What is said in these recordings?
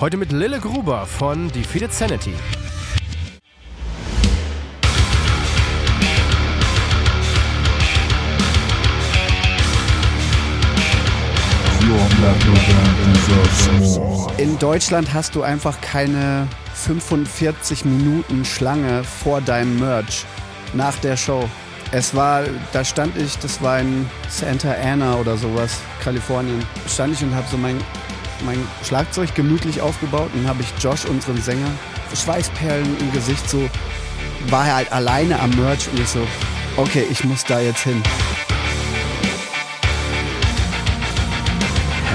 Heute mit Lille Gruber von Defeated Sanity. In Deutschland hast du einfach keine 45 Minuten Schlange vor deinem Merch nach der Show. Es war, da stand ich, das war in Santa Ana oder sowas, Kalifornien. Stand ich und habe so mein, mein Schlagzeug gemütlich aufgebaut und habe ich Josh, unseren Sänger, Schweißperlen im Gesicht, so war er halt alleine am Merch und ich so, okay, ich muss da jetzt hin.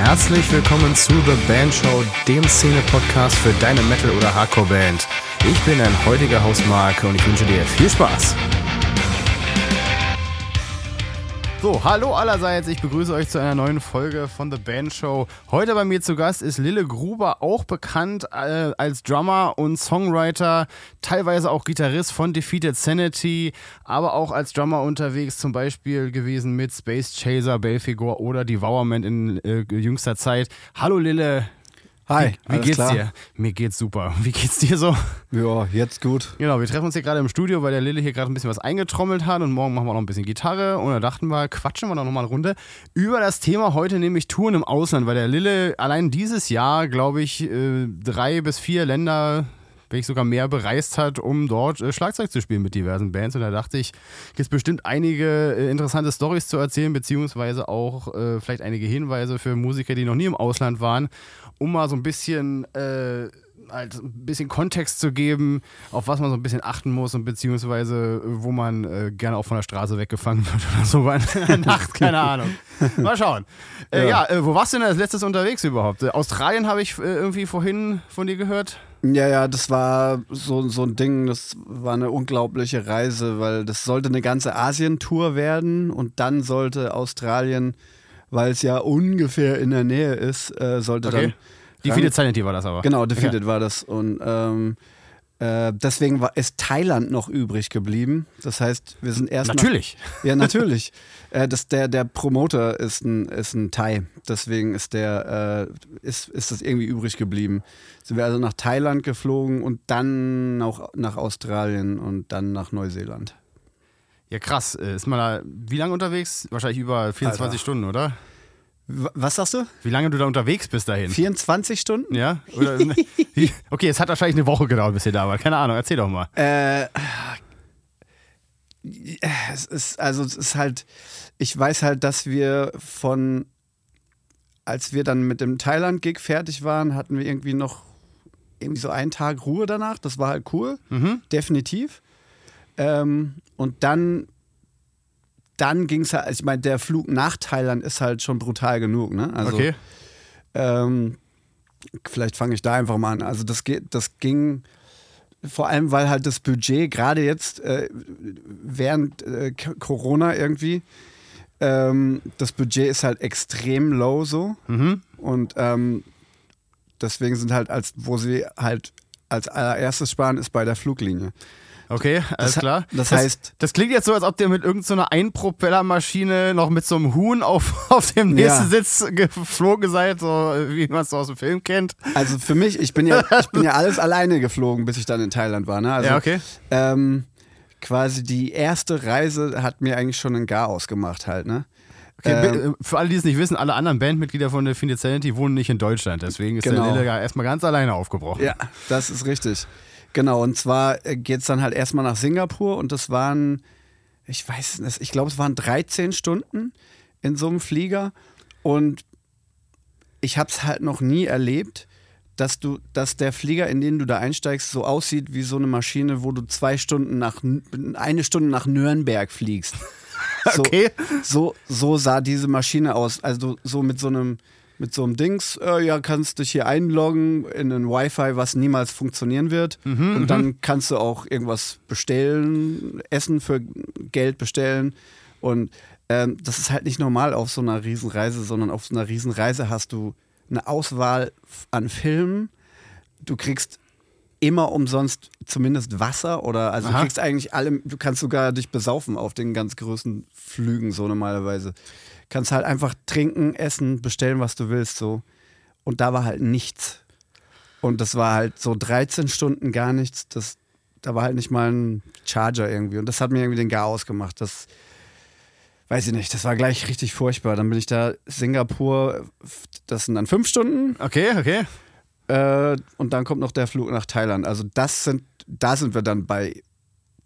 Herzlich willkommen zu The Band Show, dem Szene-Podcast für deine Metal- oder Hardcore-Band. Ich bin dein heutiger Hausmarke und ich wünsche dir viel Spaß. So, hallo allerseits, ich begrüße euch zu einer neuen Folge von The Band Show. Heute bei mir zu Gast ist Lille Gruber, auch bekannt äh, als Drummer und Songwriter, teilweise auch Gitarrist von Defeated Sanity, aber auch als Drummer unterwegs, zum Beispiel gewesen mit Space Chaser, Belfigor oder Devourment in äh, jüngster Zeit. Hallo Lille, Hi, wie, wie geht's klar? dir? Mir geht's super. Wie geht's dir so? Ja, jetzt gut. Genau, wir treffen uns hier gerade im Studio, weil der Lille hier gerade ein bisschen was eingetrommelt hat und morgen machen wir noch ein bisschen Gitarre und da dachten wir, quatschen wir noch mal eine Runde über das Thema heute, nämlich Touren im Ausland, weil der Lille allein dieses Jahr, glaube ich, äh, drei bis vier Länder ich sogar mehr bereist hat, um dort äh, Schlagzeug zu spielen mit diversen Bands. Und da dachte ich, gibt es bestimmt einige äh, interessante Stories zu erzählen, beziehungsweise auch äh, vielleicht einige Hinweise für Musiker, die noch nie im Ausland waren um mal so ein bisschen äh, halt ein bisschen Kontext zu geben, auf was man so ein bisschen achten muss und beziehungsweise wo man äh, gerne auch von der Straße weggefangen wird oder so bei der Nacht, keine Ahnung. Mal schauen. Äh, ja, ja äh, wo warst du denn als letztes unterwegs überhaupt? Australien habe ich irgendwie vorhin von dir gehört. Ja, ja, das war so, so ein Ding, das war eine unglaubliche Reise, weil das sollte eine ganze Asien-Tour werden und dann sollte Australien weil es ja ungefähr in der Nähe ist, äh, sollte okay. dann. Defeated Sanity war das aber. Genau, Defeated ja. war das. Und ähm, äh, deswegen war, ist Thailand noch übrig geblieben. Das heißt, wir sind erst. Natürlich. Nach, ja, natürlich. äh, das, der, der Promoter ist ein, ist ein Thai. Deswegen ist, der, äh, ist, ist das irgendwie übrig geblieben. Sind wir also nach Thailand geflogen und dann auch nach Australien und dann nach Neuseeland. Ja, krass. Äh, ist man da wie lange unterwegs? Wahrscheinlich über 24 Alter. Stunden, oder? Was sagst du? Wie lange du da unterwegs bist dahin? 24 Stunden? Ja? Oder, okay, es hat wahrscheinlich eine Woche gedauert, bis ihr da wart. Keine Ahnung, erzähl doch mal. Äh, es ist, also es ist halt, ich weiß halt, dass wir von, als wir dann mit dem Thailand-Gig fertig waren, hatten wir irgendwie noch irgendwie so einen Tag Ruhe danach. Das war halt cool, mhm. definitiv. Ähm, und dann, dann ging es halt, ich meine, der Flug nach Thailand ist halt schon brutal genug, ne? Also, okay. Ähm, vielleicht fange ich da einfach mal an. Also das, geht, das ging vor allem, weil halt das Budget gerade jetzt äh, während äh, Corona irgendwie, ähm, das Budget ist halt extrem low so. Mhm. Und ähm, deswegen sind halt, als wo sie halt als allererstes sparen, ist bei der Fluglinie. Okay, alles das, klar. Das, heißt. Das, das, klingt jetzt so, als ob der mit irgendeiner so Einpropellermaschine noch mit so einem Huhn auf, auf dem nächsten ja. Sitz geflogen seid, so wie man es so aus dem Film kennt. Also für mich, ich bin ja, ich bin ja alles alleine geflogen, bis ich dann in Thailand war. Ne? Also, ja, okay. Ähm, quasi die erste Reise hat mir eigentlich schon ein Gar ausgemacht halt, ne? Okay, ähm, für alle, die es nicht wissen, alle anderen Bandmitglieder von der Sanity wohnen nicht in Deutschland. Deswegen ist genau. der Lille erstmal ganz alleine aufgebrochen. Ja, das ist richtig. Genau, und zwar äh, geht es dann halt erstmal nach Singapur und das waren, ich weiß nicht, ich glaube, es waren 13 Stunden in so einem Flieger und ich habe es halt noch nie erlebt, dass du, dass der Flieger, in den du da einsteigst, so aussieht wie so eine Maschine, wo du zwei Stunden nach, eine Stunde nach Nürnberg fliegst. So, okay. So, so sah diese Maschine aus. Also so mit so einem, mit so einem Dings, äh, ja, kannst dich hier einloggen in ein Wi-Fi, was niemals funktionieren wird. Mhm, und dann mhm. kannst du auch irgendwas bestellen, Essen für Geld bestellen. Und ähm, das ist halt nicht normal auf so einer Riesenreise, sondern auf so einer Riesenreise hast du eine Auswahl an Filmen. Du kriegst immer umsonst zumindest Wasser oder also Aha. du kriegst eigentlich alle, du kannst sogar dich besaufen auf den ganz größten Flügen so normalerweise kannst halt einfach trinken, essen, bestellen, was du willst, so. Und da war halt nichts. Und das war halt so 13 Stunden gar nichts. Das, da war halt nicht mal ein Charger irgendwie. Und das hat mir irgendwie den Gar ausgemacht. Das weiß ich nicht, das war gleich richtig furchtbar. Dann bin ich da Singapur, das sind dann fünf Stunden. Okay, okay. Äh, und dann kommt noch der Flug nach Thailand. Also das sind, da sind wir dann bei,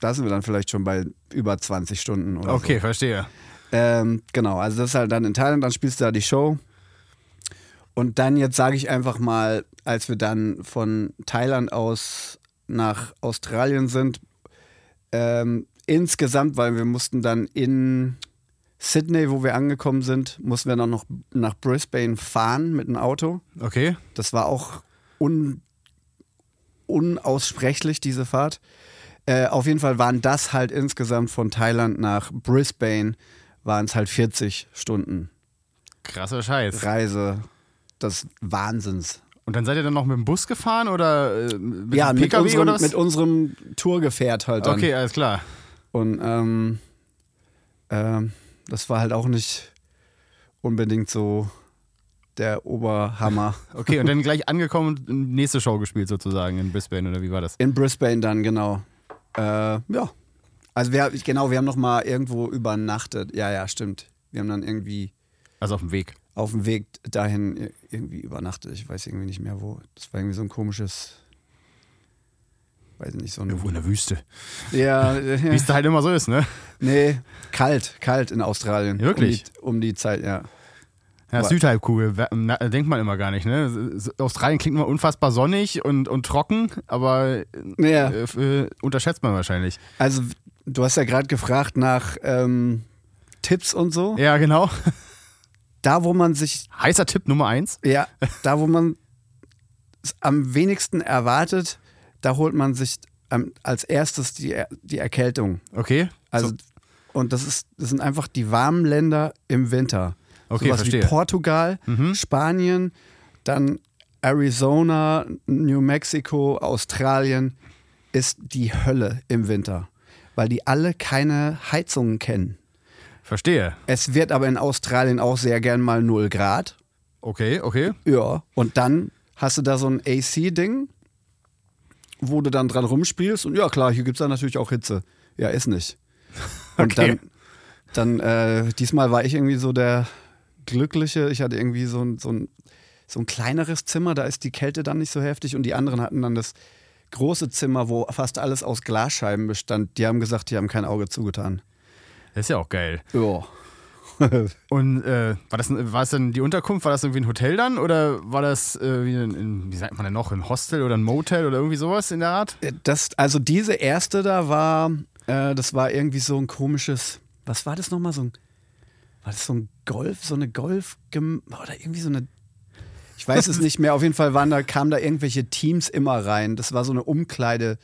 da sind wir dann vielleicht schon bei über 20 Stunden oder Okay, so. verstehe. Ähm, genau, also das ist halt dann in Thailand, dann spielst du da die Show. Und dann jetzt sage ich einfach mal, als wir dann von Thailand aus nach Australien sind, ähm, insgesamt, weil wir mussten dann in Sydney, wo wir angekommen sind, mussten wir dann noch nach Brisbane fahren mit dem Auto. Okay. Das war auch un unaussprechlich, diese Fahrt. Äh, auf jeden Fall waren das halt insgesamt von Thailand nach Brisbane, waren es halt 40 Stunden Krasser Scheiß. Reise des Wahnsinns. Und dann seid ihr dann noch mit dem Bus gefahren oder äh, mit ja, dem mit PKW unserem, oder was? mit unserem Tourgefährt halt dann. okay, alles klar. Und ähm, ähm, das war halt auch nicht unbedingt so der Oberhammer. Okay, und dann gleich angekommen und nächste Show gespielt sozusagen in Brisbane oder wie war das? In Brisbane dann, genau. Äh, ja. Also wir, genau, wir haben noch mal irgendwo übernachtet. Ja, ja, stimmt. Wir haben dann irgendwie Also auf dem Weg. auf dem Weg dahin ir- irgendwie übernachtet. Ich weiß irgendwie nicht mehr wo. Das war irgendwie so ein komisches, weiß nicht, so ein... Irgendwo in der Wüste. Ja, Wie es da halt immer so ist, ne? nee, kalt, kalt in Australien. Wirklich? Um die, um die Zeit, ja. Ja, Südhalbkugel, denkt man immer gar nicht, ne? Australien klingt immer unfassbar sonnig und, und trocken, aber Ja. äh, äh, unterschätzt man wahrscheinlich. Also, du hast ja gerade gefragt nach ähm, Tipps und so. Ja, genau. Da, wo man sich, Heißer Tipp Nummer eins. ja, da, wo man es am wenigsten erwartet, da holt man sich ähm, als erstes die, Er- die Erkältung. Okay. Also, So, und das, ist, das sind einfach die warmen Länder im Winter. Okay, Sowas verstehe. wie Portugal, Mhm. Spanien, dann Arizona, New Mexico, Australien ist die Hölle im Winter, weil die alle keine Heizungen kennen. verstehe. Es wird aber in Australien auch sehr gern mal 0 Grad. Okay, okay. Ja. Und dann hast du da so ein AC-Ding, wo du dann dran rumspielst. Und ja, klar, hier gibt es dann natürlich auch Hitze. Ja, ist nicht. Und Okay. dann, dann äh, diesmal war ich irgendwie so der Glückliche. Ich hatte irgendwie so ein, so, ein, so ein kleineres Zimmer, da ist die Kälte dann nicht so heftig. Und die anderen hatten dann das große Zimmer, wo fast alles aus Glasscheiben bestand. Die haben gesagt, die haben kein Auge zugetan. Das ist ja auch geil. Ja. Und äh, war, das, war es denn die Unterkunft? War das irgendwie ein Hotel dann? Oder war das, äh, wie, ein, in, wie sagt man denn noch, ein Hostel oder ein Motel oder irgendwie sowas in der Art? Das, also diese erste da war, äh, das war irgendwie so ein komisches, was war das nochmal? So ein, war das so ein Golf, so eine Golf, oder irgendwie so eine, ich weiß es nicht mehr, auf jeden Fall waren da, kamen da irgendwelche Teams immer rein. Das war so eine Umkleide,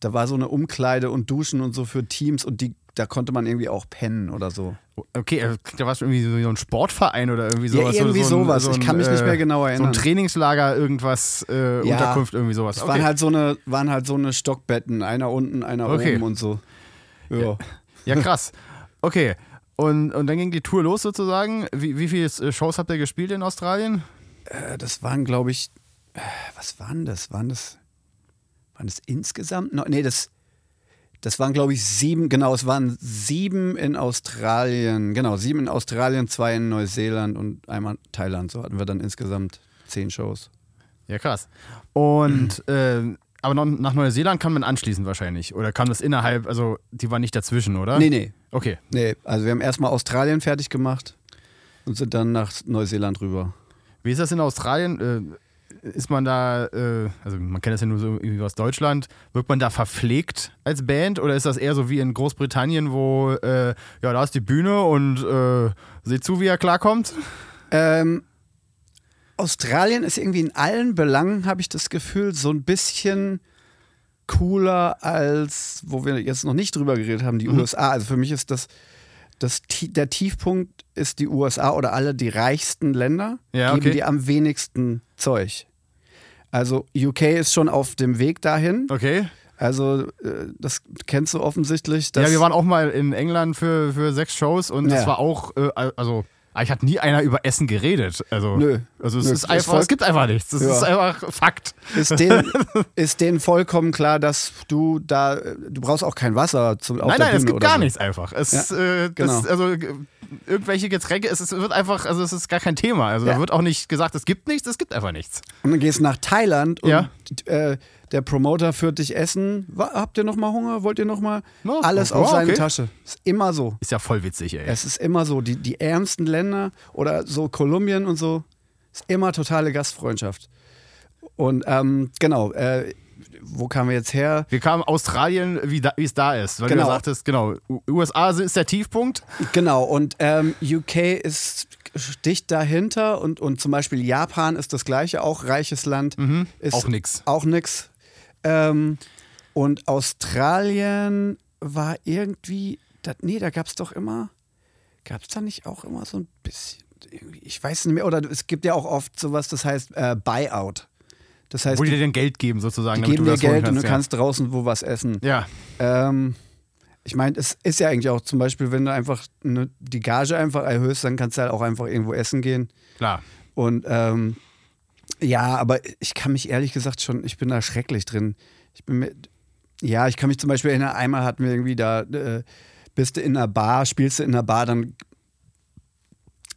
da war so eine Umkleide und Duschen und so für Teams und die, da konnte man irgendwie auch pennen oder so. Okay, äh, da war es irgendwie so ein Sportverein oder irgendwie Ja, sowas. irgendwie oder so ein, sowas. So ein, Ich kann mich nicht mehr genau So ein erinnern. Trainingslager, irgendwas, äh, Ja, Unterkunft, irgendwie sowas. Es Okay. waren halt so eine, waren halt so eine Stockbetten, einer unten, einer Okay. oben und so. Ja. ja, krass. Okay. Und, und dann ging die Tour los sozusagen. Wie, wie viele äh, Shows habt ihr gespielt in Australien? Äh, das waren, glaube ich, äh, was waren das? Waren das, waren das insgesamt? No, nee, das, das waren, glaube ich, sieben, genau, es waren sieben in Australien, genau, sieben in Australien, zwei in Neuseeland und einmal Thailand. So hatten wir dann insgesamt zehn Shows. Ja, krass. Und, ähm, aber noch, nach Neuseeland kann man anschließen wahrscheinlich. Oder kam das innerhalb, also die war nicht dazwischen, oder? Nee, nee, Okay. nee. Also wir haben erstmal Australien fertig gemacht und sind dann nach Neuseeland rüber. Wie ist das in Australien? Äh, ist man da, äh, also man kennt das ja nur so irgendwie aus Deutschland, wird man da verpflegt als Band oder ist das eher so wie in Großbritannien, wo, äh, ja, da ist die Bühne und äh, seht zu, wie er klarkommt? Ähm, Australien ist irgendwie in allen Belangen, habe ich das Gefühl, so ein bisschen cooler als, wo wir jetzt noch nicht drüber geredet haben, die USA. Also für mich ist das, das der Tiefpunkt ist die USA oder alle die reichsten Länder Ja, geben okay. die am wenigsten Zeug. Also UK ist schon auf dem Weg dahin. Okay. Also äh, das kennst du offensichtlich. Ja, wir waren auch mal in England für, für sechs Shows und das Ja. war auch, äh, also Aber ich hat nie einer über Essen geredet. Also, Nö. also es Nö. ist einfach, es gibt einfach nichts. Es Ja. ist einfach Fakt. Ist denen, ist denen vollkommen klar, dass du da, du braust auch kein Wasser zum Nein, nein, es Bühne gibt oder gar so. nichts einfach. Es, Ja, äh, genau. das, also irgendwelche Getränke, es, ist- es wird einfach, also es ist gar kein Thema. Also da Ja. wird auch nicht gesagt, es gibt nichts, es gibt einfach nichts. Und dann gehst nach Thailand und Ja. äh, der Promoter führt dich essen. Habt ihr noch mal Hunger? Wollt ihr noch mal? No, Alles oh, auf seine okay. Tasche. Ist immer so. Ist ja voll witzig, ey. Es ist immer so. Die, die ärmsten Länder oder so Kolumbien und so, ist immer totale Gastfreundschaft. Und ähm, genau, äh, wo kamen wir jetzt her? Wir kamen Australien, wie, da, wie es da ist. Weil Genau. du sagtest, genau, USA ist der Tiefpunkt. Genau, und ähm, UK ist dicht dahinter und, und zum Beispiel Japan ist das gleiche, auch reiches Land. Ist Mhm. Auch nix. Auch nix. Ähm, und Australien war irgendwie, das, nee, da gab es doch immer, gab es da nicht auch immer so ein bisschen, ich weiß nicht mehr, oder es gibt ja auch oft sowas, das heißt äh, Buyout. Das heißt, Wo die dir dann Geld geben, sozusagen. die geben du dir Geld und du ja. kannst draußen wo was essen. Ja, Ähm, ich meine, es ist ja eigentlich auch zum Beispiel, wenn du einfach ne, die Gage einfach erhöhst, dann kannst du halt auch einfach irgendwo essen gehen. klar. Und ähm, ja, aber ich kann mich ehrlich gesagt schon, ich bin da schrecklich drin. Ich bin mit, ja, ich kann mich zum Beispiel erinnern, einmal hatten wir irgendwie da, äh, bist du in einer Bar, spielst du in einer Bar, dann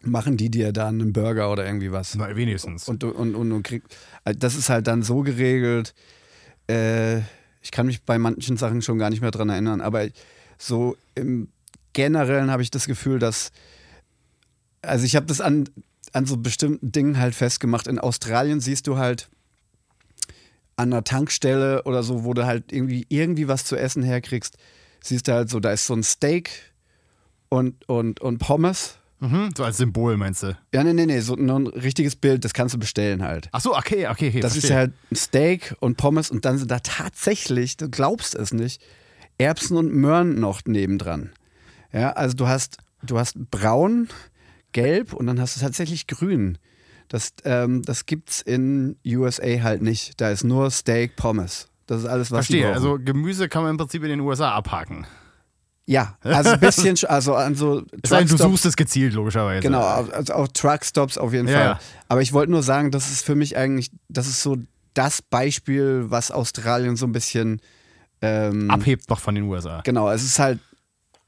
machen die dir da einen Burger oder irgendwie was. Na, wenigstens. Und, du- und, und, und krieg, also das ist halt dann so geregelt. Äh, ich kann mich bei manchen Sachen schon gar nicht mehr dran erinnern, aber so im Generellen habe ich das Gefühl, dass. Also, ich habe das an, an so bestimmten Dingen halt festgemacht. In Australien siehst du halt an einer Tankstelle oder so, wo du halt irgendwie, irgendwie was zu essen herkriegst, siehst du halt so, da ist so ein Steak und, und, und Pommes. Mhm, so als Symbol, meinst du? Ja, nee, nee, nee, so ein richtiges Bild, das kannst du bestellen halt. Ach so, okay, okay, okay. Das ist verstehe. halt ein Steak und Pommes und dann sind da tatsächlich, du glaubst es nicht, Erbsen und Möhren noch nebendran. Ja, also du hast, du hast braun, gelb und dann hast du tatsächlich grün. Das, ähm, das gibt's in USA halt nicht. Da ist nur Steak, Pommes. Das ist alles, was Verstehe. Also Gemüse kann man im Prinzip in den USA abhaken. ja, also ein bisschen, sch- also an so Es sei denn, du suchst es gezielt, logischerweise. Genau, also auch Truckstops auf jeden Ja, Fall. Aber ich wollte nur sagen, das ist für mich eigentlich, das ist so das Beispiel, was Australien so ein bisschen ähm, Abhebt noch von den USA. Genau, es ist halt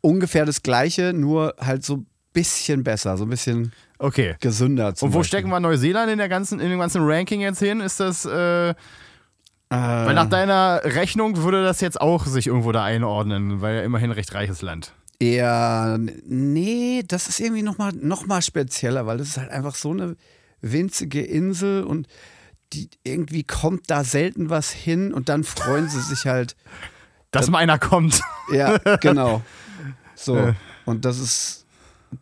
ungefähr das Gleiche, nur halt so bisschen besser, so ein bisschen Okay. gesünder. Und wo Beispiel. stecken wir Neuseeland in, der ganzen, in dem ganzen Ranking jetzt hin? Ist das, äh, weil Äh, nach deiner Rechnung würde das jetzt auch sich irgendwo da einordnen, weil ja immerhin recht reiches Land. eher, nee, das ist irgendwie nochmal noch mal spezieller, weil das ist halt einfach so eine winzige Insel und die, irgendwie kommt da selten was hin und dann freuen sie sich halt. Dass mal einer kommt. Ja, genau. So. Äh. Und das ist,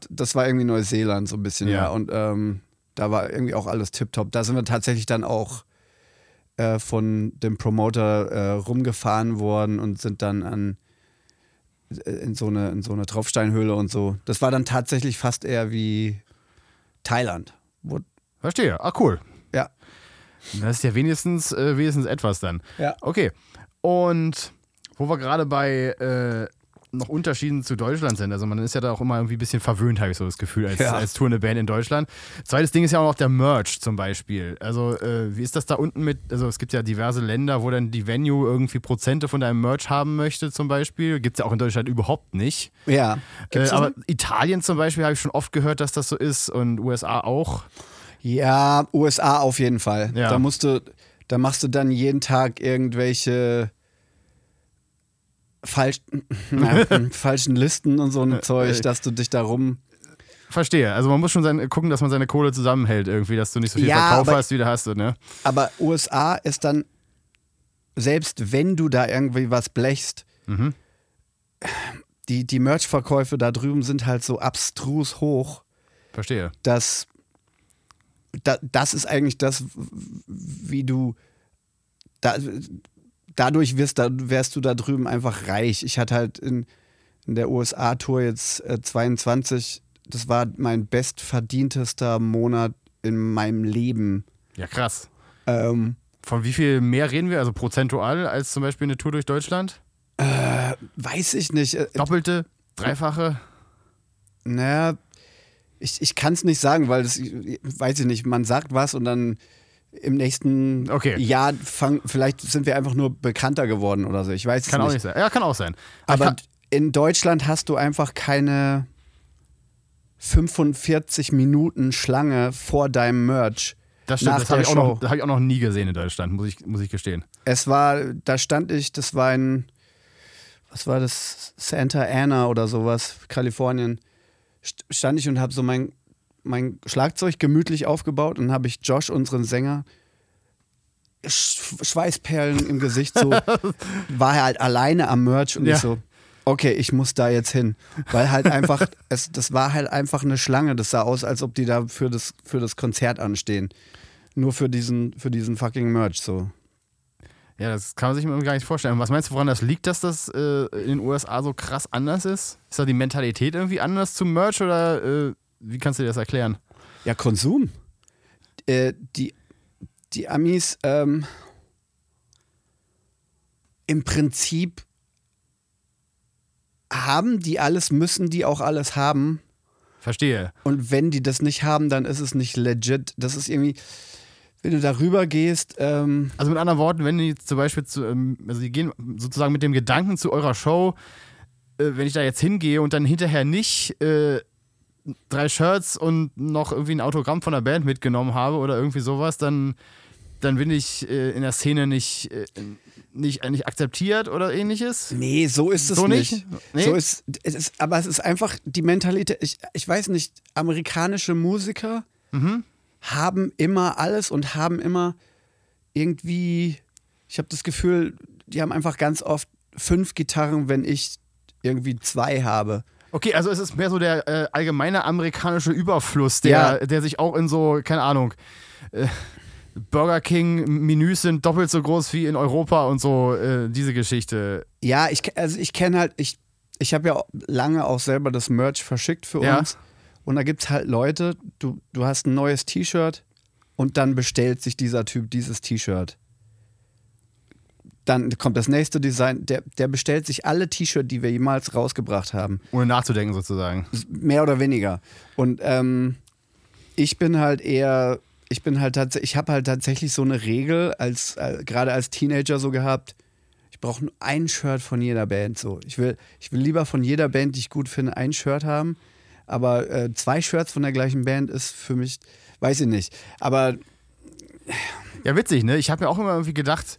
das war irgendwie Neuseeland so ein bisschen, Ja. ja. Und ähm, da war irgendwie auch alles tipptopp. Da sind wir tatsächlich dann auch äh, von dem Promoter äh, rumgefahren worden und sind dann an äh, in so eine, in so eine Tropfsteinhöhle und so. Das war dann tatsächlich fast eher wie Thailand. Wo, Verstehe. Ah, cool. ja. Das ist ja wenigstens, äh, wenigstens etwas dann. Ja. Okay. Und wo wir gerade bei äh, noch Unterschieden zu Deutschland sind. Also man ist ja da auch immer irgendwie ein bisschen verwöhnt, habe ich so das Gefühl, als, Ja. als tourende Band in Deutschland. Zweites Ding ist ja auch noch der Merch zum Beispiel. Also äh, wie ist das da unten mit, also es gibt ja diverse Länder, wo dann die Venue irgendwie Prozente von deinem Merch haben möchte zum Beispiel. Gibt es ja auch in Deutschland überhaupt nicht. Ja. Äh, aber Italien zum Beispiel habe ich schon oft gehört, dass das so ist und USA auch. Ja, USA auf jeden Fall. Ja. Da musst du, da machst du dann jeden Tag irgendwelche falsch, falschen Listen und so ein Zeug, dass du dich darum. Verstehe. Also man muss schon seine, gucken, dass man seine Kohle zusammenhält irgendwie, dass du nicht so viel Ja, Verkauf aber- hast, wie du hast. Ne? Aber USA ist dann, selbst wenn du da irgendwie was blechst, Mhm. die, die Merch-Verkäufe da drüben sind halt so abstrus hoch, Verstehe. dass da, das ist eigentlich das, wie du da, dadurch wirst, da, wärst du da drüben einfach reich. Ich hatte halt in, in der USA-Tour jetzt äh, 22, das war mein bestverdientester Monat in meinem Leben. Ja, krass. Ähm, Von wie viel mehr reden wir, also prozentual, als zum Beispiel eine Tour durch Deutschland? weiß ich nicht. Äh, Doppelte, dreifache? naja, Ich, ich kann es nicht sagen, weil das, weiß ich nicht, man sagt was und dann im nächsten Okay. Jahr fang, vielleicht sind wir einfach nur bekannter geworden oder so. Ich weiß es Kann nicht. auch nicht sein. Ja, kann auch sein. Aber kann, in Deutschland hast du einfach keine 45 Minuten Schlange vor deinem Merch. das stimmt, nach das habe ich, auch noch- hab ich auch noch nie gesehen in Deutschland, muss ich, muss ich gestehen. Es war, da stand ich, das war in, was war das, Santa Ana oder sowas, Kalifornien. St- Stand ich und habe so mein, mein Schlagzeug gemütlich aufgebaut und habe ich Josh, unseren Sänger, Sch Schweißperlen im Gesicht, so war er halt alleine am Merch und Ja. ich so, okay, ich muss da jetzt hin. Weil halt einfach, es, das war halt einfach eine Schlange. Das sah aus, als ob die da für das, für das Konzert anstehen. Nur für diesen, für diesen fucking Merch so. Ja, das kann man sich mir gar nicht vorstellen. Was meinst du, woran das liegt, dass das äh, in den USA so krass anders ist? Ist da die Mentalität irgendwie anders zum Merch oder äh, wie kannst du dir das erklären? Ja, Konsum. Äh, die, die Amis, ähm, im Prinzip haben die alles, müssen die auch alles haben. Verstehe. Und wenn die das nicht haben, dann ist es nicht legit. Das ist irgendwie, wenn du darüber gehst, ähm, Also mit anderen Worten, wenn die zum Beispiel zu, ähm, also die gehen sozusagen mit dem Gedanken zu eurer Show, äh, wenn ich da jetzt hingehe und dann hinterher nicht äh, drei Shirts und noch irgendwie ein Autogramm von der Band mitgenommen habe oder irgendwie sowas, dann, dann bin ich äh, in der Szene nicht, äh, nicht, nicht akzeptiert oder ähnliches. nee, so ist es So nicht. nicht? Nee? So ist, es ist, aber es ist einfach die Mentalität. Ich, ich weiß nicht, amerikanische Musiker Mhm. haben immer alles und haben immer irgendwie, ich habe das Gefühl, die haben einfach ganz oft fünf Gitarren, wenn ich irgendwie zwei habe. Okay, also es ist mehr so der äh, allgemeine amerikanische Überfluss, der, Ja. der sich auch in so, keine Ahnung, äh, Burger King Menüs sind doppelt so groß wie in Europa und so, äh, diese Geschichte. Ja, ich, also ich kenne halt, ich, ich habe ja lange auch selber das Merch verschickt für Ja. uns. Und da gibt es halt Leute, du, du hast ein neues T-Shirt und dann bestellt sich dieser Typ dieses T-Shirt. Dann kommt das nächste Design, der, der bestellt sich alle T-Shirts, die wir jemals rausgebracht haben. Ohne nachzudenken sozusagen. Mehr oder weniger. Und ähm, ich bin halt eher, ich bin halt tatsächlich, ich habe halt tatsächlich so eine Regel, als äh, gerade als Teenager so gehabt. Ich brauche nur ein Shirt von jeder Band. So, ich will, ich will lieber von jeder Band, die ich gut finde, ein Shirt haben. Aber äh, zwei Shirts von der gleichen Band ist für mich, weiß ich nicht. Aber Ja, witzig, ne? Ich habe mir auch immer irgendwie gedacht,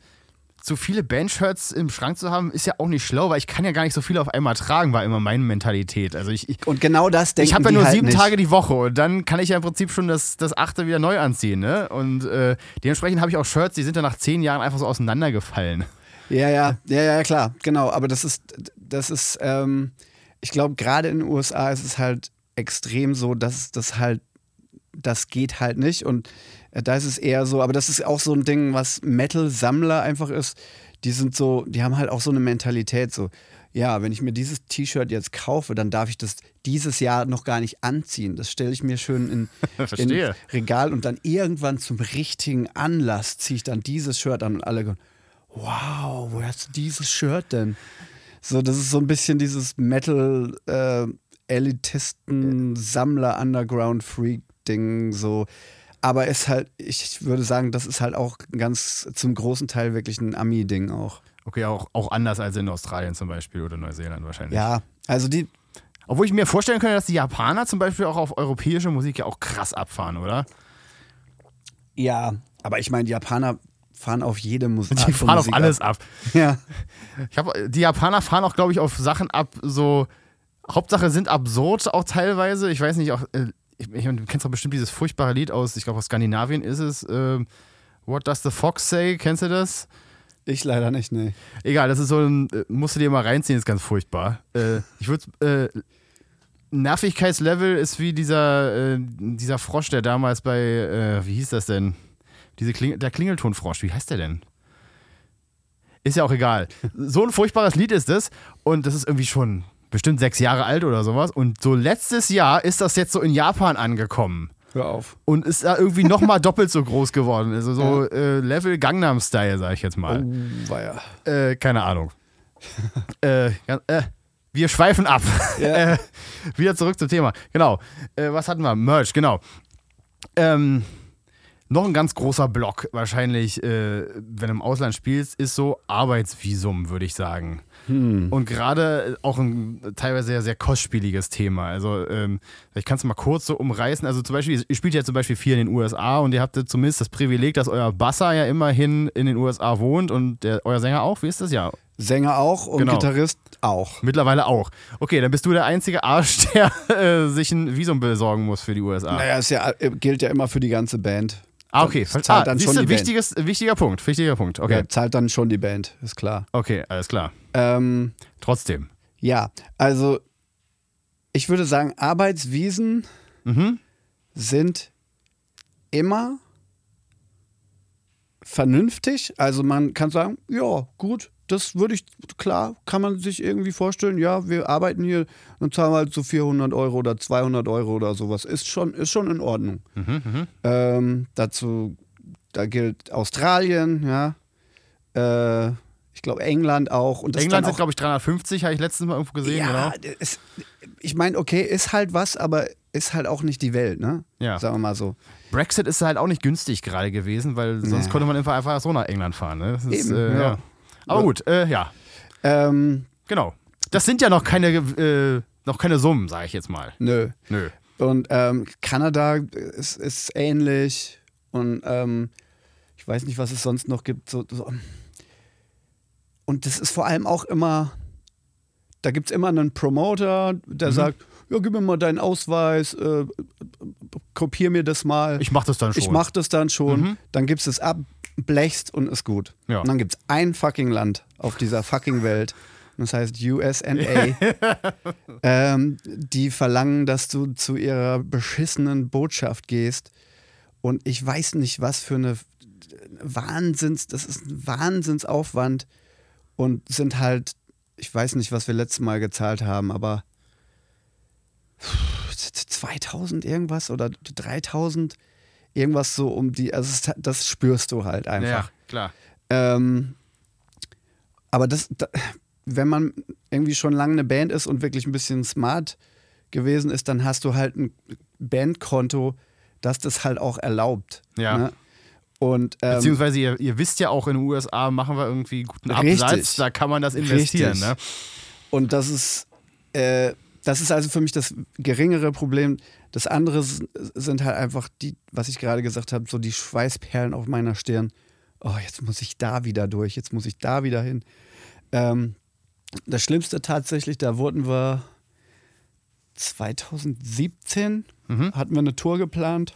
zu viele Bandshirts im Schrank zu haben, ist ja auch nicht schlau, weil ich kann ja gar nicht so viele auf einmal tragen, war immer meine Mentalität. Also ich, ich, und genau das denke ich habe ja nur halt sieben nicht. Tage die Woche und dann kann ich ja im Prinzip schon das, das achte wieder neu anziehen, ne? Und äh, dementsprechend habe ich auch Shirts, die sind dann nach zehn Jahren einfach so auseinandergefallen. Ja, ja, ja, ja, klar, genau. Aber das ist, das ist, ähm, ich glaube, gerade in den USA ist es halt extrem so, dass das halt, das geht halt nicht. Und äh, da ist es eher so, aber das ist auch so ein Ding, was Metal-Sammler einfach ist. Die sind so, die haben halt auch so eine Mentalität, so, ja, wenn ich mir dieses T-Shirt jetzt kaufe, dann darf ich das dieses Jahr noch gar nicht anziehen. Das stelle ich mir schön in, in. Regal und dann irgendwann zum richtigen Anlass ziehe ich dann dieses Shirt an und alle gehen, wow, woher hast du dieses Shirt denn? So, das ist so ein bisschen dieses Metal äh, Elitisten Sammler Underground Freak Ding so. Aber ist halt, ich würde sagen, das ist halt auch ganz zum großen Teil wirklich ein Ami-Ding auch. Okay, auch, auch anders als in Australien zum Beispiel oder Neuseeland wahrscheinlich. Ja, also die, Obwohl ich mir vorstellen könnte, dass die Japaner zum Beispiel auch auf europäische Musik ja auch krass abfahren, oder? ja, aber ich meine, die Japaner fahren auf jede Musik. Die fahren auf alles ab. Ja. Ich hab, die Japaner fahren auch, glaube ich, auf Sachen ab, so Hauptsache sind absurd auch teilweise. Ich weiß nicht, auch, äh, ich, ich, du kennst doch bestimmt dieses furchtbare Lied aus, ich glaube aus Skandinavien ist es. ähm, What Does the Fox Say? Kennst du das? Ich leider nicht, nee. Egal, das ist so ein, äh, musst du dir mal reinziehen, ist ganz furchtbar. Äh, ich würde, äh, Nervigkeitslevel ist wie dieser, äh, dieser Frosch, der damals bei, äh, wie hieß das denn? Diese Kling der Klingeltonfrosch, wie heißt der denn? Ist ja auch egal. So ein furchtbares Lied ist es und das ist irgendwie schon bestimmt sechs Jahre alt oder sowas und so letztes Jahr ist das jetzt so in Japan angekommen Hör auf. und ist da irgendwie nochmal doppelt so groß geworden. Also so äh, Level Gangnam Style, sag ich jetzt mal. Oh, war ja. Äh, keine Ahnung. äh, ja, äh, wir schweifen ab. Ja. äh, wieder zurück zum Thema. Genau. Äh, was hatten wir? Merch, genau. Ähm, noch ein ganz großer Block, wahrscheinlich, wenn du im Ausland spielst, ist so Arbeitsvisum, würde ich sagen. Und gerade auch ein teilweise sehr, sehr kostspieliges Thema. Also, ähm, ich kann es mal kurz so umreißen. Also, zum Beispiel, ihr spielt ja zum Beispiel viel in den USA und ihr habt ja zumindest das Privileg, dass euer Basser ja immerhin in den USA wohnt und der, euer Sänger auch. Wie ist das? Ja, Sänger auch und Genau. Gitarrist auch. Mittlerweile auch. Okay, dann bist du der einzige Arsch, der äh, sich ein Visum besorgen muss für die USA. Naja, ist ja, äh, gilt ja immer für die ganze Band. Ah, okay. das zahlt dann siehst schon du, die Band. wichtiges, wichtiger Punkt. Wichtiger Punkt. Okay. Ja, zahlt dann schon die Band, ist klar. Okay, alles klar. Ähm, Trotzdem. ja, also ich würde sagen, Arbeitswiesen Mhm. sind immer vernünftig. Also man kann sagen, ja, gut, das würde ich, klar, kann man sich irgendwie vorstellen, ja, wir arbeiten hier und zahlen halt so 400 Euro oder 200 Euro oder sowas. Ist schon, ist schon in Ordnung. Ähm, dazu, da gilt Australien, ja, äh, ich glaube England auch. Und England dann sind, auch, glaube ich, 350, habe ich letztens mal irgendwo gesehen. ja, Genau. es, ich meine, okay, ist halt was, aber ist halt auch nicht die Welt, ne? Ja. Sagen wir mal so. Brexit ist halt auch nicht günstig gerade gewesen, weil sonst Nee. konnte man einfach, einfach so nach England fahren. Ne? Das ist, Eben, äh, ja. ja. Aber gut, äh, ja, Ähm, genau. Das sind ja noch keine, äh, noch keine Summen, sage ich jetzt mal. nö. Nö. Und ähm, Kanada ist, ist ähnlich. Und ähm, ich weiß nicht, was es sonst noch gibt. So, so. Und das ist vor allem auch immer, da gibt es immer einen Promoter, der sagt, ja, gib mir mal deinen Ausweis, äh, kopier mir das mal. Ich mach das dann schon. Ich mach das dann schon. Mhm. Dann gibst es ab, blechst und ist gut. Ja. Und dann gibt es ein fucking Land auf dieser fucking Welt. Das heißt USA. ähm, die verlangen, dass du zu ihrer beschissenen Botschaft gehst. Und ich weiß nicht, was für eine Wahnsinns, das ist ein Wahnsinnsaufwand und sind halt, ich weiß nicht, was wir letztes Mal gezahlt haben, aber 2000 irgendwas oder 3000 irgendwas so um die, also das spürst du halt einfach. Ja, klar. Ähm, aber das, da, wenn man irgendwie schon lange eine Band ist und wirklich ein bisschen smart gewesen ist, dann hast du halt ein Bandkonto, das das halt auch erlaubt. Ja. Ne? Und ähm, Beziehungsweise ihr, ihr wisst ja auch, in den USA machen wir irgendwie guten Richtig. Absatz, da kann man das investieren. Richtig. Ne? Und das ist, äh, das ist also für mich das geringere Problem. Das andere sind halt einfach die, was ich gerade gesagt habe, so die Schweißperlen auf meiner Stirn. Oh, jetzt muss ich da wieder durch, jetzt muss ich da wieder hin. Ähm, das Schlimmste tatsächlich, da wurden wir 2017 Mhm. hatten wir eine Tour geplant,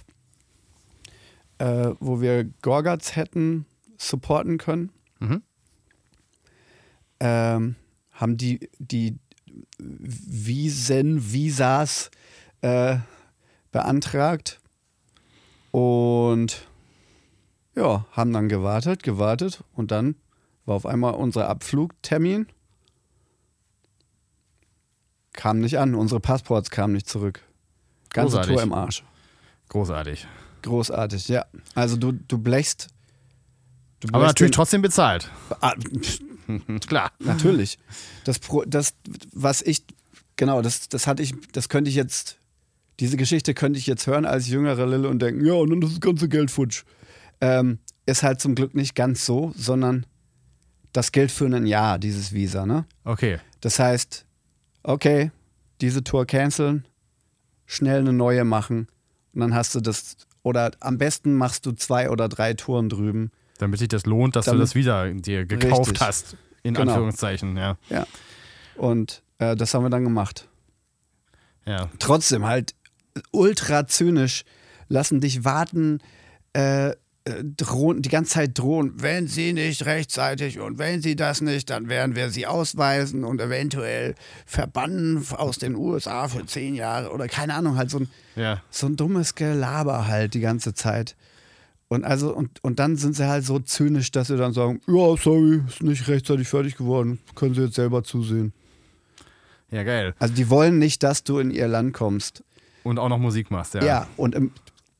äh, wo wir Gorgatz hätten supporten können. Mhm. Ähm, haben die, die Visen, Visas äh, beantragt und ja, haben dann gewartet, gewartet und dann war auf einmal unser Abflugtermin. Kam nicht an, unsere Passports kamen nicht zurück. Ganze Großartig. Tour im Arsch. Großartig. Großartig, ja. Also du, du blechst. Du Aber blechst natürlich den- trotzdem bezahlt. Klar. Natürlich. Das, das, was ich, genau, das, das hatte ich, das könnte ich jetzt, diese Geschichte könnte ich jetzt hören als jüngerer Lille und denken, ja, und dann ist das ganze Geld futsch. Ähm, ist halt zum Glück nicht ganz so, sondern das gilt für ein Jahr, dieses Visa, ne? Okay. Das heißt, okay, diese Tour canceln, schnell eine neue machen und dann hast du das, oder am besten machst du zwei oder drei Touren drüben. Damit sich das lohnt, dass du Damit- das wieder dir gekauft Richtig. hast. In Genau. Anführungszeichen, ja. Ja. Und äh, das haben wir dann gemacht. ja. trotzdem halt ultra zynisch, lassen dich warten, äh, äh, drohen, die ganze Zeit drohen, wenn sie nicht rechtzeitig und wenn sie das nicht, dann werden wir sie ausweisen und eventuell verbannen aus den USA für zehn Jahre oder keine Ahnung, halt so ein, Ja. so ein dummes Gelaber halt die ganze Zeit. Und also, und, und dann sind sie halt so zynisch, dass sie dann sagen, ja, sorry, ist nicht rechtzeitig fertig geworden, können sie jetzt selber zusehen. Ja, geil. Also die wollen nicht, dass du in ihr Land kommst. Und auch noch Musik machst, ja. Ja, und im,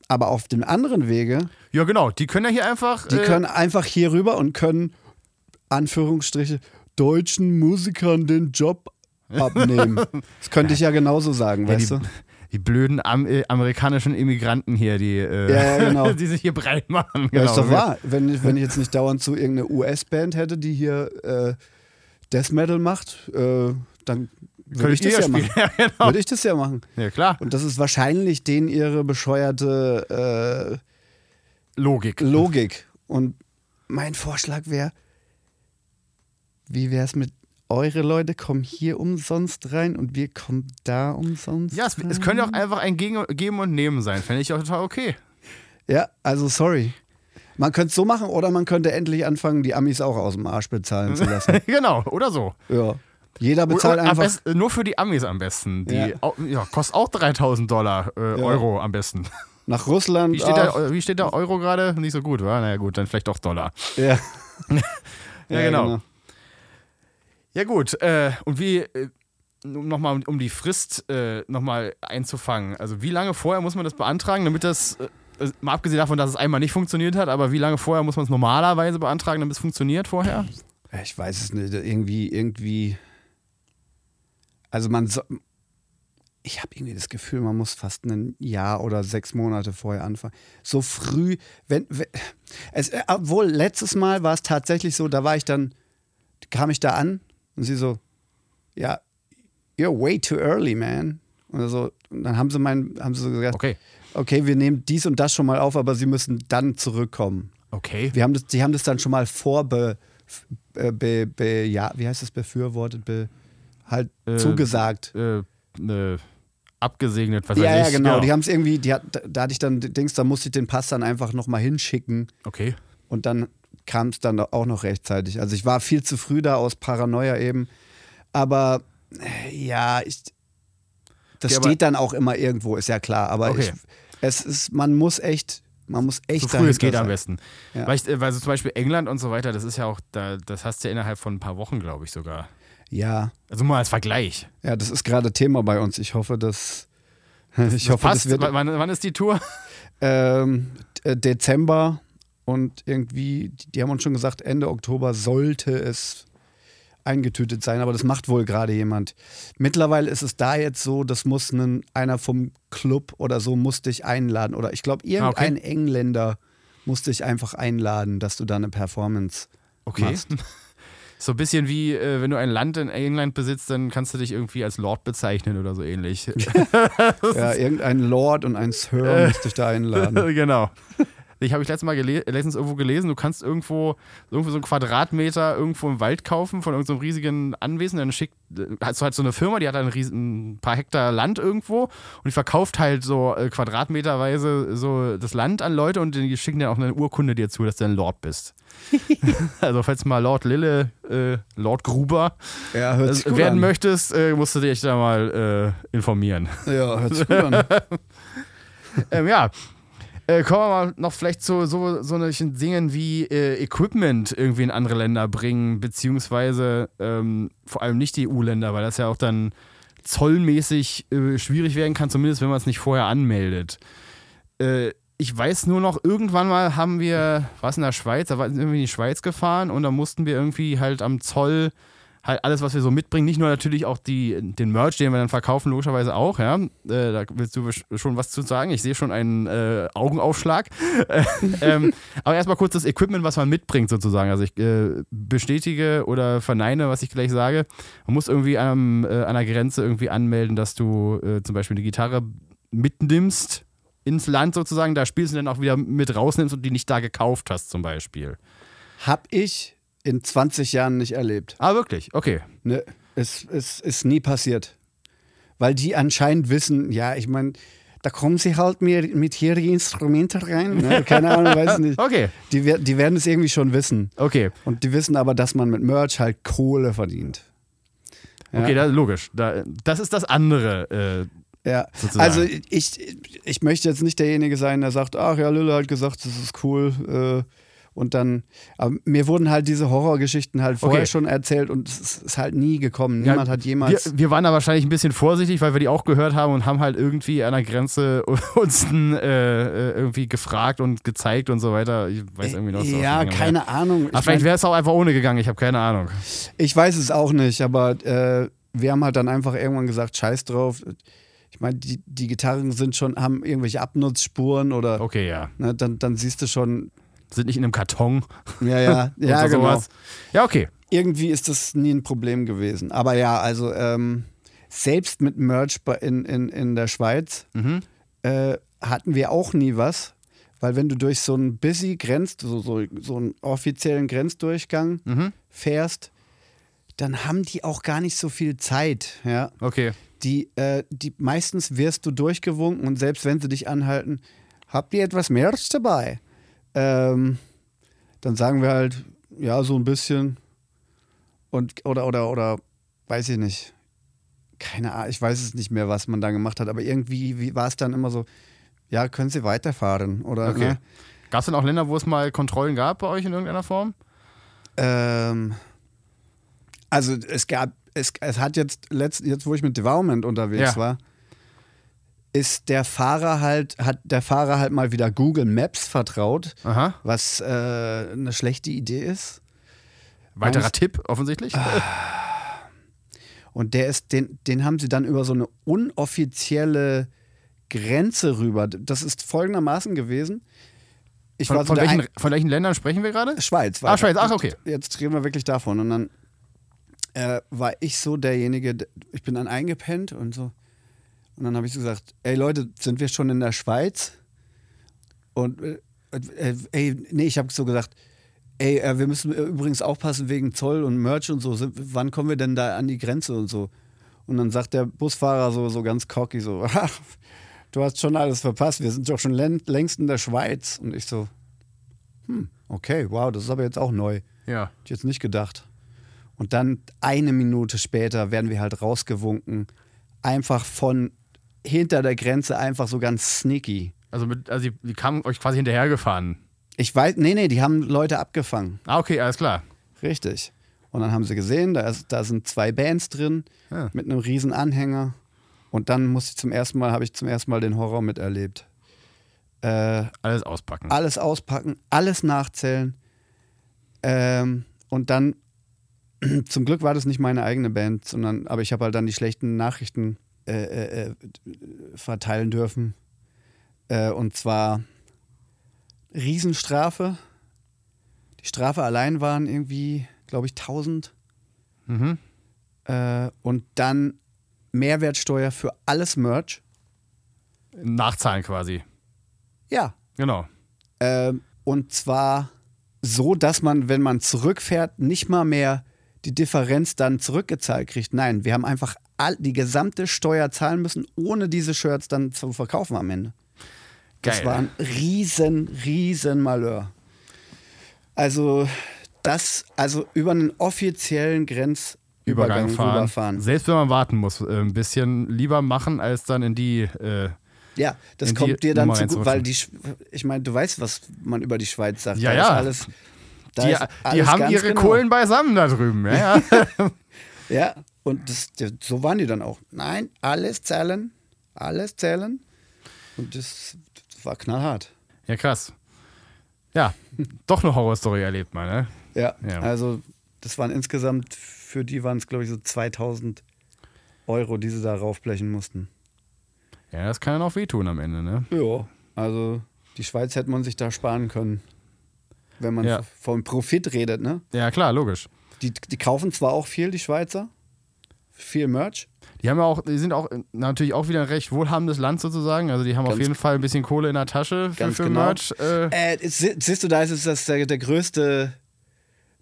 aber auf dem anderen Wege, Ja, genau. Die können ja hier einfach. die äh, können einfach hier rüber und können, Anführungsstriche, deutschen Musikern den Job abnehmen. Das könnte ich ja genauso sagen, Ja, weißt die, du? Die blöden am, äh, amerikanischen Immigranten hier, die, äh, Ja, ja, genau. die sich hier breit machen. Ja, Genau. ist doch wahr. Wenn, ich- wenn ich jetzt nicht dauernd zu irgendeiner US-Band hätte, die hier äh, Death Metal macht, äh, dann würde ich das ja machen. Ja, genau. Würde ich das ja machen. Ja, klar. Und das ist wahrscheinlich denen ihre bescheuerte Logik. äh, Logik. Und mein Vorschlag wäre, wie wäre es mit eure Leute kommen hier umsonst rein und wir kommen da umsonst Ja, es, es könnte auch einfach ein Geben und Nehmen sein. Fände ich auch total okay. Ja, also sorry. Man könnte es so machen oder man könnte endlich anfangen, die Amis auch aus dem Arsch bezahlen zu lassen. genau, oder so. ja. Jeder bezahlt einfach. besten, nur für die Amis am besten. Die Ja. au- ja, kostet auch 3000 Dollar äh, Euro am besten. Nach Russland. Wie steht, der, wie steht der Euro gerade? Nicht so gut, wa? Naja, gut, dann vielleicht doch Dollar. ja. Ja, genau. Ja, gut. Äh, und wie, äh, nochmal um die Frist äh, nochmal einzufangen. Also, wie lange vorher muss man das beantragen, damit das, äh, mal abgesehen davon, dass es einmal nicht funktioniert hat, aber wie lange vorher muss man es normalerweise beantragen, damit es funktioniert vorher? Ich weiß es nicht. Irgendwie, irgendwie. Also man so, Ich habe irgendwie das Gefühl, man muss fast ein Jahr oder sechs Monate vorher anfangen. So früh, wenn. wenn es, äh, obwohl, letztes Mal war es tatsächlich so, da war ich dann, kam ich da an und sie so, ja, you're way too early, man. Und, so, und dann haben sie, mein, haben sie so gesagt, Okay. okay, wir nehmen dies und das schon mal auf, aber sie müssen dann zurückkommen. Okay. Wir haben das, die haben das dann schon mal vorbe, äh, be, be, ja, wie heißt das, befürwortet, be, halt Äh, zugesagt. Äh, ne, abgesegnet, was Ja, weiß ja, ich. genau. Die haben es irgendwie, die hat, da, da hatte ich dann Dings, da musste ich den Pass dann einfach nochmal hinschicken okay. Und dann kam es dann auch noch rechtzeitig. Also ich war viel zu früh da aus Paranoia eben. Aber äh, ja, ich, das Ja, steht dann auch immer irgendwo, ist ja klar. Aber Okay. ich, es ist, man muss echt, man muss echt So früh es geht am sein. besten. Ja. Weil, ich, äh, weil so zum Beispiel England und so weiter, das ist ja auch, da, das hast du ja innerhalb von ein paar Wochen, glaube ich sogar. Ja, Also mal als Vergleich. ja, das ist gerade Thema bei uns. Ich hoffe, dass. Ich Das hoffe, passt. das wird wann, wann ist die Tour? ähm, äh, Dezember und irgendwie, die, die haben uns schon gesagt, Ende Oktober sollte es eingetütet sein, aber das macht wohl gerade jemand. Mittlerweile ist es da jetzt so, das muss ein, einer vom Club oder so muss dich einladen oder ich glaube irgendein Engländer muss dich einfach einladen, dass du da eine Performance Okay. machst. So ein bisschen wie, äh, wenn du ein Land in England besitzt, dann kannst du dich irgendwie als Lord bezeichnen oder so ähnlich. Ja, irgendein Lord und ein Sir muss dich da einladen. genau. Ich habe ich letztens mal gele letztens irgendwo gelesen, du kannst irgendwo, irgendwo so einen Quadratmeter irgendwo im Wald kaufen von irgendeinem riesigen Anwesen. Dann schickt, hast du halt so eine Firma, die hat ein, riesen, ein paar Hektar Land irgendwo und die verkauft halt so äh, quadratmeterweise so das Land an Leute und die schicken dir auch eine Urkunde dir zu, dass du ein Lord bist. also falls mal Lord Lille, äh, Lord Gruber Ja, hört sich äh, gut werden an. möchtest, äh, musst du dich da mal äh, informieren. Ja, hört sich gut an. ähm, ja. Äh, kommen wir mal noch vielleicht zu so, so solchen Dingen wie äh, Equipment irgendwie in andere Länder bringen, beziehungsweise ähm, vor allem nicht die EU-Länder, weil das ja auch dann zollmäßig äh, schwierig werden kann, zumindest wenn man es nicht vorher anmeldet. Äh, ich weiß nur noch, irgendwann mal haben wir, was in der Schweiz, da waren wir irgendwie in die Schweiz gefahren und da mussten wir irgendwie halt am Zoll halt alles, was wir so mitbringen, nicht nur natürlich auch die, den Merch, den wir dann verkaufen, logischerweise auch, ja. Äh, da willst du schon was zu sagen. Ich sehe schon einen äh, Augenaufschlag. ähm, aber erstmal kurz das Equipment, was man mitbringt, sozusagen. Also ich äh, bestätige oder verneine, was ich gleich sage. Man muss irgendwie am, äh, an der Grenze irgendwie anmelden, dass du äh, zum Beispiel eine Gitarre mitnimmst ins Land sozusagen, da spielst du dann auch wieder mit rausnimmst und die nicht da gekauft hast, zum Beispiel. Hab ich in 20 Jahren nicht erlebt. Ah, wirklich? Okay. Ne, es, es ist nie passiert. Weil die anscheinend wissen, ja, ich meine, da kommen sie halt mir mit hier die Instrumente rein. Ne? Keine Ahnung, weiß nicht. Okay. Die, die werden es irgendwie schon wissen. Okay. Und die wissen aber, dass man mit Merch halt Kohle verdient. Ja. Okay, das logisch. Da, das ist das andere. Äh, Ja, sozusagen. also ich, ich möchte jetzt nicht derjenige sein, der sagt, ach ja, Lille hat gesagt, das ist cool. Äh, und dann, aber mir wurden halt diese Horrorgeschichten halt vorher Okay. schon erzählt und es ist- halt nie gekommen. Ja, Niemand hat jemals. wir, wir waren da wahrscheinlich ein bisschen vorsichtig, weil wir die auch gehört haben und haben halt irgendwie an der Grenze uns äh, äh, irgendwie gefragt und gezeigt und so weiter. Ich weiß irgendwie noch so. ja, keine Ahnung. Aber Ich, vielleicht wäre es auch einfach ohne gegangen, ich habe keine Ahnung. ich weiß es auch nicht, aber äh, wir haben halt dann einfach irgendwann gesagt, scheiß drauf. Ich meine, die, die Gitarren sind schon, haben irgendwelche Abnutzspuren oder Okay, ja. ne, dann, dann siehst du schon, Sind nicht in einem Karton. ja, ja, ja, oder genau. Ja, okay. Irgendwie ist das nie ein Problem gewesen. Aber ja, also ähm, selbst mit Merch in, in, in der Schweiz Mhm. äh, hatten wir auch nie was. Weil wenn du durch so einen busy Grenz, so, so, so einen offiziellen Grenzdurchgang Mhm. fährst, dann haben die auch gar nicht so viel Zeit. Ja? Okay. Die, äh, die meistens wirst du durchgewunken und selbst wenn sie dich anhalten, habt ihr etwas Merch dabei? Ähm, dann sagen wir halt, ja, so ein bisschen. Und, oder, oder, oder, weiß ich nicht. Keine Ahnung, ich weiß es nicht mehr, was man da gemacht hat, aber irgendwie wie war es dann immer so, ja, können Sie weiterfahren? Oder, Okay. ne? Gab es denn auch Länder, wo es mal Kontrollen gab bei euch in irgendeiner Form? Ähm, also es gab, es, es hat jetzt, letzt, jetzt wo ich mit Devourment unterwegs Ja. war, ist der Fahrer halt, hat der Fahrer halt mal wieder Google Maps vertraut, Aha. was äh, eine schlechte Idee ist. Weiterer muss- Tipp, offensichtlich. Und der ist, den, den haben sie dann über so eine unoffizielle Grenze rüber. Das ist folgendermaßen gewesen. Ich war Von, so von, welchen, von welchen Ländern sprechen wir gerade? Schweiz. Ah, weiter. Schweiz, ach, okay. Jetzt reden wir wirklich davon. Und dann äh, war ich so derjenige, der- ich bin dann eingepennt und so. Und dann habe ich so gesagt, ey Leute, sind wir schon in der Schweiz? Und äh, äh, ey, nee, ich habe so gesagt, ey, äh, wir müssen übrigens aufpassen wegen Zoll und Merch und so. Sind, wann kommen wir denn da an die Grenze und so? Und dann sagt der Busfahrer so, so ganz cocky so, du hast schon alles verpasst, wir sind doch schon län- längst in der Schweiz. Und ich so, hm, okay, wow, das ist aber jetzt auch neu. Ja. Hätte ich jetzt nicht gedacht. Und dann eine Minute später werden wir halt rausgewunken. Einfach von hinter der Grenze, einfach so ganz sneaky. Also, mit, also die, die kamen euch quasi hinterhergefahren. Ich weiß, nee, nee, die haben Leute abgefangen. Ah, okay, alles klar. Richtig. Und dann haben sie gesehen, da, ist, da sind zwei Bands drin Ja. mit einem riesen Anhänger. Und dann musste ich zum ersten Mal, habe ich zum ersten Mal den Horror miterlebt. Äh, Alles auspacken. alles auspacken, alles nachzählen. Ähm, und dann, zum Glück war das nicht meine eigene Band, sondern, aber ich habe halt dann die schlechten Nachrichten äh, äh, äh, verteilen dürfen. Äh, und zwar Riesenstrafe. Die Strafe allein waren irgendwie, glaube ich, 1000. Mhm. Äh, und dann Mehrwertsteuer für alles Merch. Nachzahlen quasi. Ja, Genau. Ähm, und zwar so, dass man, wenn man zurückfährt, nicht mal mehr die Differenz dann zurückgezahlt kriegt. Nein, wir haben einfach all, die gesamte Steuer zahlen müssen, ohne diese Shirts dann zu verkaufen am Ende. Das Geil. war ein riesen, riesen Malheur. Also, das, also über einen offiziellen Grenzübergang Übergang fahren. rüberfahren. Selbst wenn man warten muss, äh, ein bisschen lieber machen, als dann in die. Äh, Ja, das in kommt dir dann Nummer zu gut, weil die, ich meine, du weißt, was man über die Schweiz sagt. Ja, da ja. Alles, die die haben ihre genau. Kohlen beisammen da drüben. Ja, ja. Ja, und das, so waren die dann auch. Nein, alles zählen, alles zählen. Und das, das war knallhart. ja krass. Ja, doch eine Horrorstory erlebt man, ne? Ja, Ja. also das waren insgesamt, für die waren es, glaube ich, so 2000 Euro, die sie da raufblechen mussten. Ja, das kann dann auch wehtun am Ende, ne? Ja. Also die Schweiz hätte man sich da sparen können, wenn man Ja. vom Profit redet, ne? Ja, klar, logisch. Die, die kaufen zwar auch viel, die Schweizer, viel Merch. Die haben ja auch, die sind auch natürlich auch wieder ein recht wohlhabendes Land sozusagen. Also die haben auf Ganz- jeden Fall ein bisschen Kohle in der Tasche für, für genau. Merch. Äh, Äh, sie- siehst du, da ist es das der, der größte,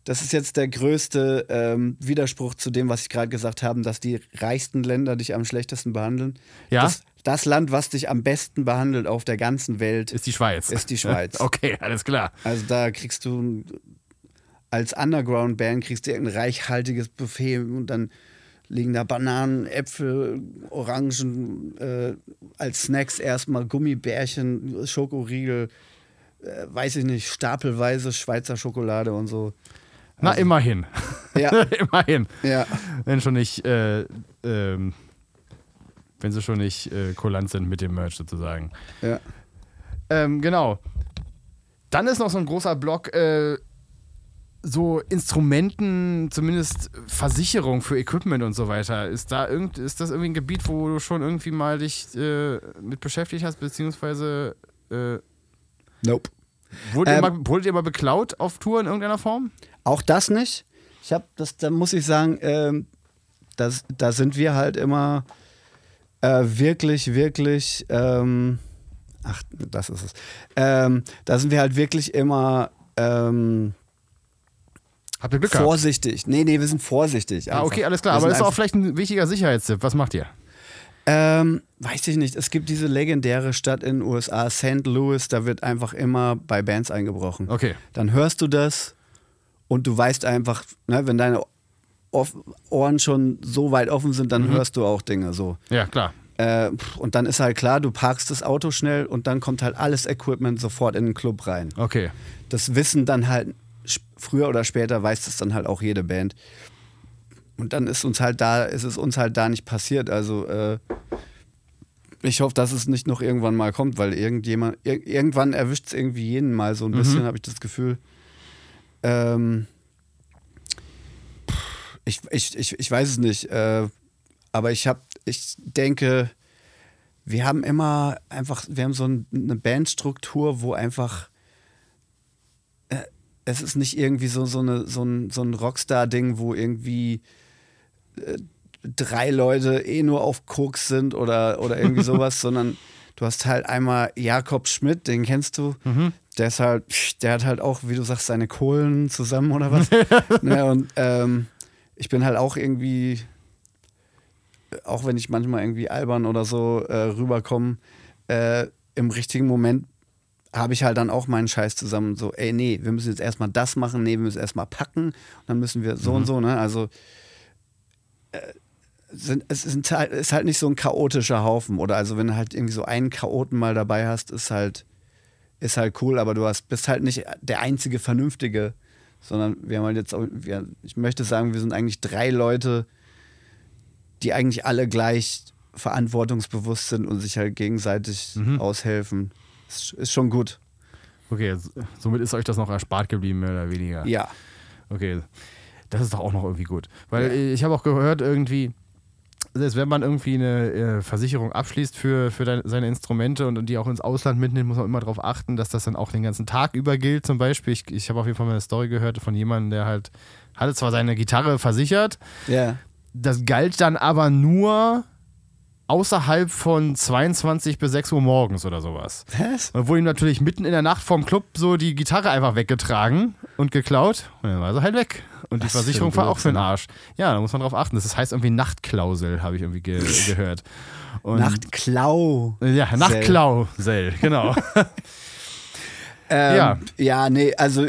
das ist jetzt der größte ähm, Widerspruch zu dem, was ich gerade gesagt habe, dass die reichsten Länder dich am schlechtesten behandeln. Ja? Das, das Land, was dich am besten behandelt auf der ganzen Welt, ist die Schweiz. ist die Schweiz. okay, alles klar. also da kriegst du als Underground-Band kriegst du irgendein reichhaltiges Buffet und dann liegen da Bananen, Äpfel, Orangen, äh, als Snacks erstmal Gummibärchen, Schokoriegel, äh, weiß ich nicht, stapelweise Schweizer Schokolade und so. Na, Also- immerhin. Ja, immerhin. ja, Wenn schon nicht, äh, ähm, wenn sie schon nicht äh, kulant sind mit dem Merch sozusagen. ja. Ähm, genau. Dann ist noch so ein großer Block, äh, so Instrumenten, zumindest Versicherung für Equipment und so weiter. Ist da irgend, ist das irgendwie ein Gebiet, wo du schon irgendwie mal dich äh, mit beschäftigt hast, beziehungsweise äh, Nope. wurdet, ihr Ähm, mal, wurdet ihr mal beklaut auf Tour in irgendeiner Form? Auch das nicht. Ich habe das, da muss ich sagen, ähm, das, da sind wir halt immer äh, wirklich, wirklich, ähm, ach, das ist es. Ähm, da sind wir halt wirklich immer ähm, Habt ihr Glück gehabt? vorsichtig. Nee, nee, wir sind vorsichtig. Ah, einfach. okay, alles klar. Wir Aber das ist auch vielleicht ein wichtiger Sicherheitstipp. Was macht ihr? Ähm, weiß ich nicht. Es gibt diese legendäre Stadt in den USA, St. Louis, da wird einfach immer bei Bands eingebrochen. Okay. Dann hörst du das und du weißt einfach, ne, wenn deine Ohren schon so weit offen sind, dann hörst du auch Dinge so. Ja, klar. Äh, und dann ist halt klar, du parkst das Auto schnell und dann kommt halt alles Equipment sofort in den Club rein. Okay. Das wissen dann halt, früher oder später weiß das dann halt auch jede Band. Und dann ist uns halt da, ist es uns halt da nicht passiert. Also äh, ich hoffe, dass es nicht noch irgendwann mal kommt, weil irgendjemand, ir irgendwann erwischt es irgendwie jeden mal so ein bisschen, habe ich das Gefühl. Ähm, ich, ich, ich, ich weiß es nicht. Äh, aber ich habe, ich denke, wir haben immer einfach, wir haben so ein, eine Bandstruktur, wo einfach es ist nicht irgendwie so, so, eine, so ein, so ein Rockstar-Ding, wo irgendwie äh, drei Leute eh nur auf Koks sind oder, oder irgendwie sowas, sondern du hast halt einmal Jakob Schmidt, den kennst du. Der ist halt, der hat halt auch, wie du sagst, seine Kohlen zusammen oder was. ne, und ähm, ich bin halt auch irgendwie, auch wenn ich manchmal irgendwie albern oder so äh, rüberkomme, äh, im richtigen Moment habe ich halt dann auch meinen Scheiß zusammen so, ey, nee, wir müssen jetzt erstmal das machen, nee, wir müssen erstmal packen und dann müssen wir so und so, ne? Also äh, sind, es ist halt, ist halt nicht so ein chaotischer Haufen. Oder also wenn du halt irgendwie so einen Chaoten mal dabei hast, ist halt, ist halt cool, aber du hast, bist halt nicht der einzige Vernünftige, sondern wir haben halt jetzt, auch- wir, ich möchte sagen, wir sind eigentlich drei Leute, die eigentlich alle gleich verantwortungsbewusst sind und sich halt gegenseitig aushelfen. Ist, ist schon gut. Okay, somit ist euch das noch erspart geblieben, mehr oder weniger. Ja. Okay, das ist doch auch noch irgendwie gut. Weil ich habe auch gehört, irgendwie, selbst wenn man irgendwie eine äh, Versicherung abschließt für, für deine, seine Instrumente und, und die auch ins Ausland mitnimmt, muss man immer darauf achten, dass das dann auch den ganzen Tag über gilt. Zum Beispiel, ich, ich habe auf jeden Fall mal eine Story gehört von jemandem, der halt hatte zwar seine Gitarre versichert, Ja. das galt dann aber nur außerhalb von 22 bis 6 Uhr morgens oder sowas. Was? Und wurde ihm natürlich mitten in der Nacht vom Club so die Gitarre einfach weggetragen und geklaut. Und dann war sie halt weg. Und die Was ein Versicherung war auch für den. Arsch. Ja, da muss man drauf achten. Das heißt irgendwie Nachtklausel, habe ich irgendwie ge gehört. Und, Nachtklau. Ja, Nachtklausel, genau. Ähm, Ja. Ja, nee, also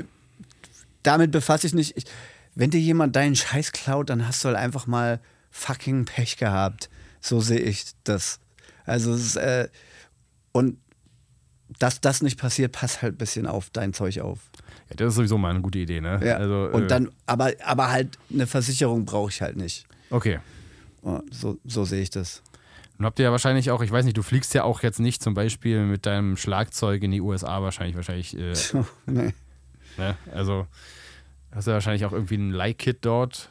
damit befasse ich nicht. Ich, wenn dir jemand deinen Scheiß klaut, dann hast du halt einfach mal fucking Pech gehabt. So sehe ich das. Also, es ist, äh, und dass das nicht passiert, pass halt ein bisschen auf dein Zeug auf. Ja, das ist sowieso mal eine gute Idee, ne? Ja. Also, und äh, dann, aber, aber halt eine Versicherung brauche ich halt nicht. Okay. Oh, So, so sehe ich das. Und habt ihr ja wahrscheinlich auch, ich weiß nicht, du fliegst ja auch jetzt nicht zum Beispiel mit deinem Schlagzeug in die USA wahrscheinlich, wahrscheinlich, äh, nee. ne? Also hast du wahrscheinlich auch irgendwie ein Leih-Kit dort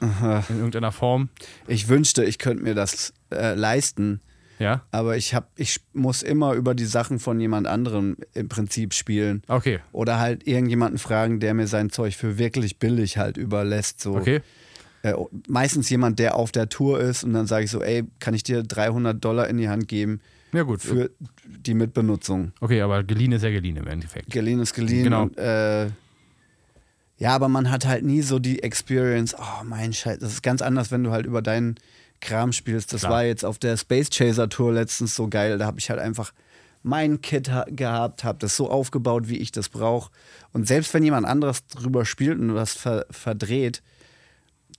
in irgendeiner Form. Ich wünschte, ich könnte mir das äh, leisten. Ja? Aber ich, hab, ich muss immer über die Sachen von jemand anderem im Prinzip spielen. Okay. Oder halt irgendjemanden fragen, der mir sein Zeug für wirklich billig halt überlässt. So. Okay. Äh, meistens jemand, der auf der Tour ist und dann sage ich so, ey, kann ich dir 300 Dollar in die Hand geben Ja, gut. für die Mitbenutzung? Okay, aber geliehen ist ja geliehen im Endeffekt. Geliehen ist geliehen. Genau. Und, äh, ja, aber man hat halt nie so die Experience, oh mein Scheiß, das ist ganz anders, wenn du halt über deinen Kram spielst. Das Klar. war jetzt auf der Space Chaser Tour letztens so geil. Da habe ich halt einfach mein Kit ha gehabt, habe das so aufgebaut, wie ich das brauche. Und selbst wenn jemand anderes drüber spielt und was ver verdreht,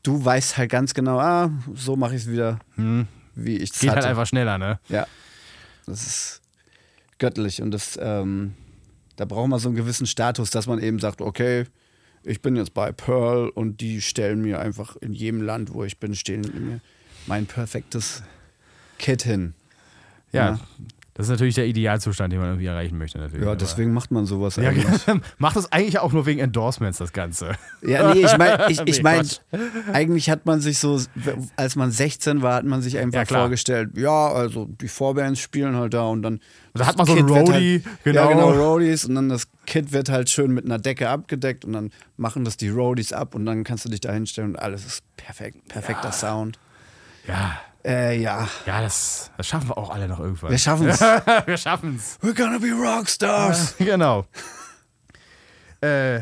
du weißt halt ganz genau, ah, so mache ich es wieder, wie ich es Geht hatte. halt einfach schneller, ne? Ja, das ist göttlich und das, ähm, da braucht man so einen gewissen Status, dass man eben sagt, okay, ich bin jetzt bei Pearl und die stellen mir einfach in jedem Land, wo ich bin, stellen mir mein perfektes Kit hin. Ja. Ja. Das ist natürlich der Idealzustand, den man irgendwie erreichen möchte. Natürlich. Ja, deswegen macht man sowas Ja, eigentlich. macht das eigentlich auch nur wegen Endorsements, das Ganze. Ja, nee, ich meine, ich, ich Nee, mein, eigentlich hat man sich so, als man 16 war, hat man sich einfach Ja, vorgestellt, ja, also die Vorbands spielen halt da und dann. Da hat man so das einen Roadie, halt, genau. Ja, genau, Roadies und dann das Kit wird halt schön mit einer Decke abgedeckt und dann machen das die Roadies ab und dann kannst du dich da hinstellen und alles ist perfekt, perfekter Sound. Ja, Äh, ja, ja das, das schaffen wir auch alle noch irgendwann. wir schaffen es. wir schaffen es. We're gonna be Rockstars. genau. äh,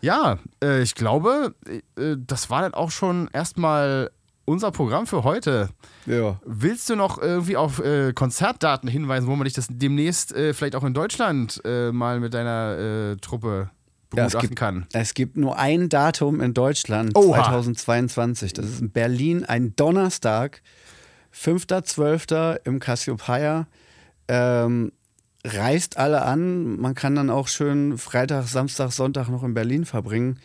ja, äh, ich glaube, äh, das war dann auch schon erstmal unser Programm für heute. Ja. Willst du noch irgendwie auf äh, Konzertdaten hinweisen, wo man dich das demnächst äh, vielleicht auch in Deutschland äh, mal mit deiner äh, Truppe Ja, es begutachten gibt, kann? es gibt nur ein Datum in Deutschland, Oha. 2022. Das ist in Berlin, ein Donnerstag, 5.12. im Cassiopeia. Ähm, reist alle an. Man kann dann auch schön Freitag, Samstag, Sonntag noch in Berlin verbringen.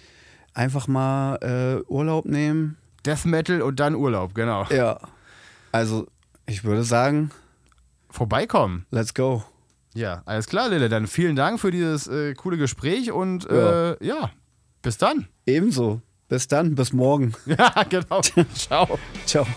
Einfach mal äh, Urlaub nehmen. Death Metal und dann Urlaub, genau. Ja. Also, ich würde sagen, Vorbeikommen. let's go. Ja, alles klar, Lille. Dann vielen Dank für dieses äh, coole Gespräch und äh, ja, bis dann. Ebenso. Bis dann, bis morgen. Ja, genau. Ciao. Ciao.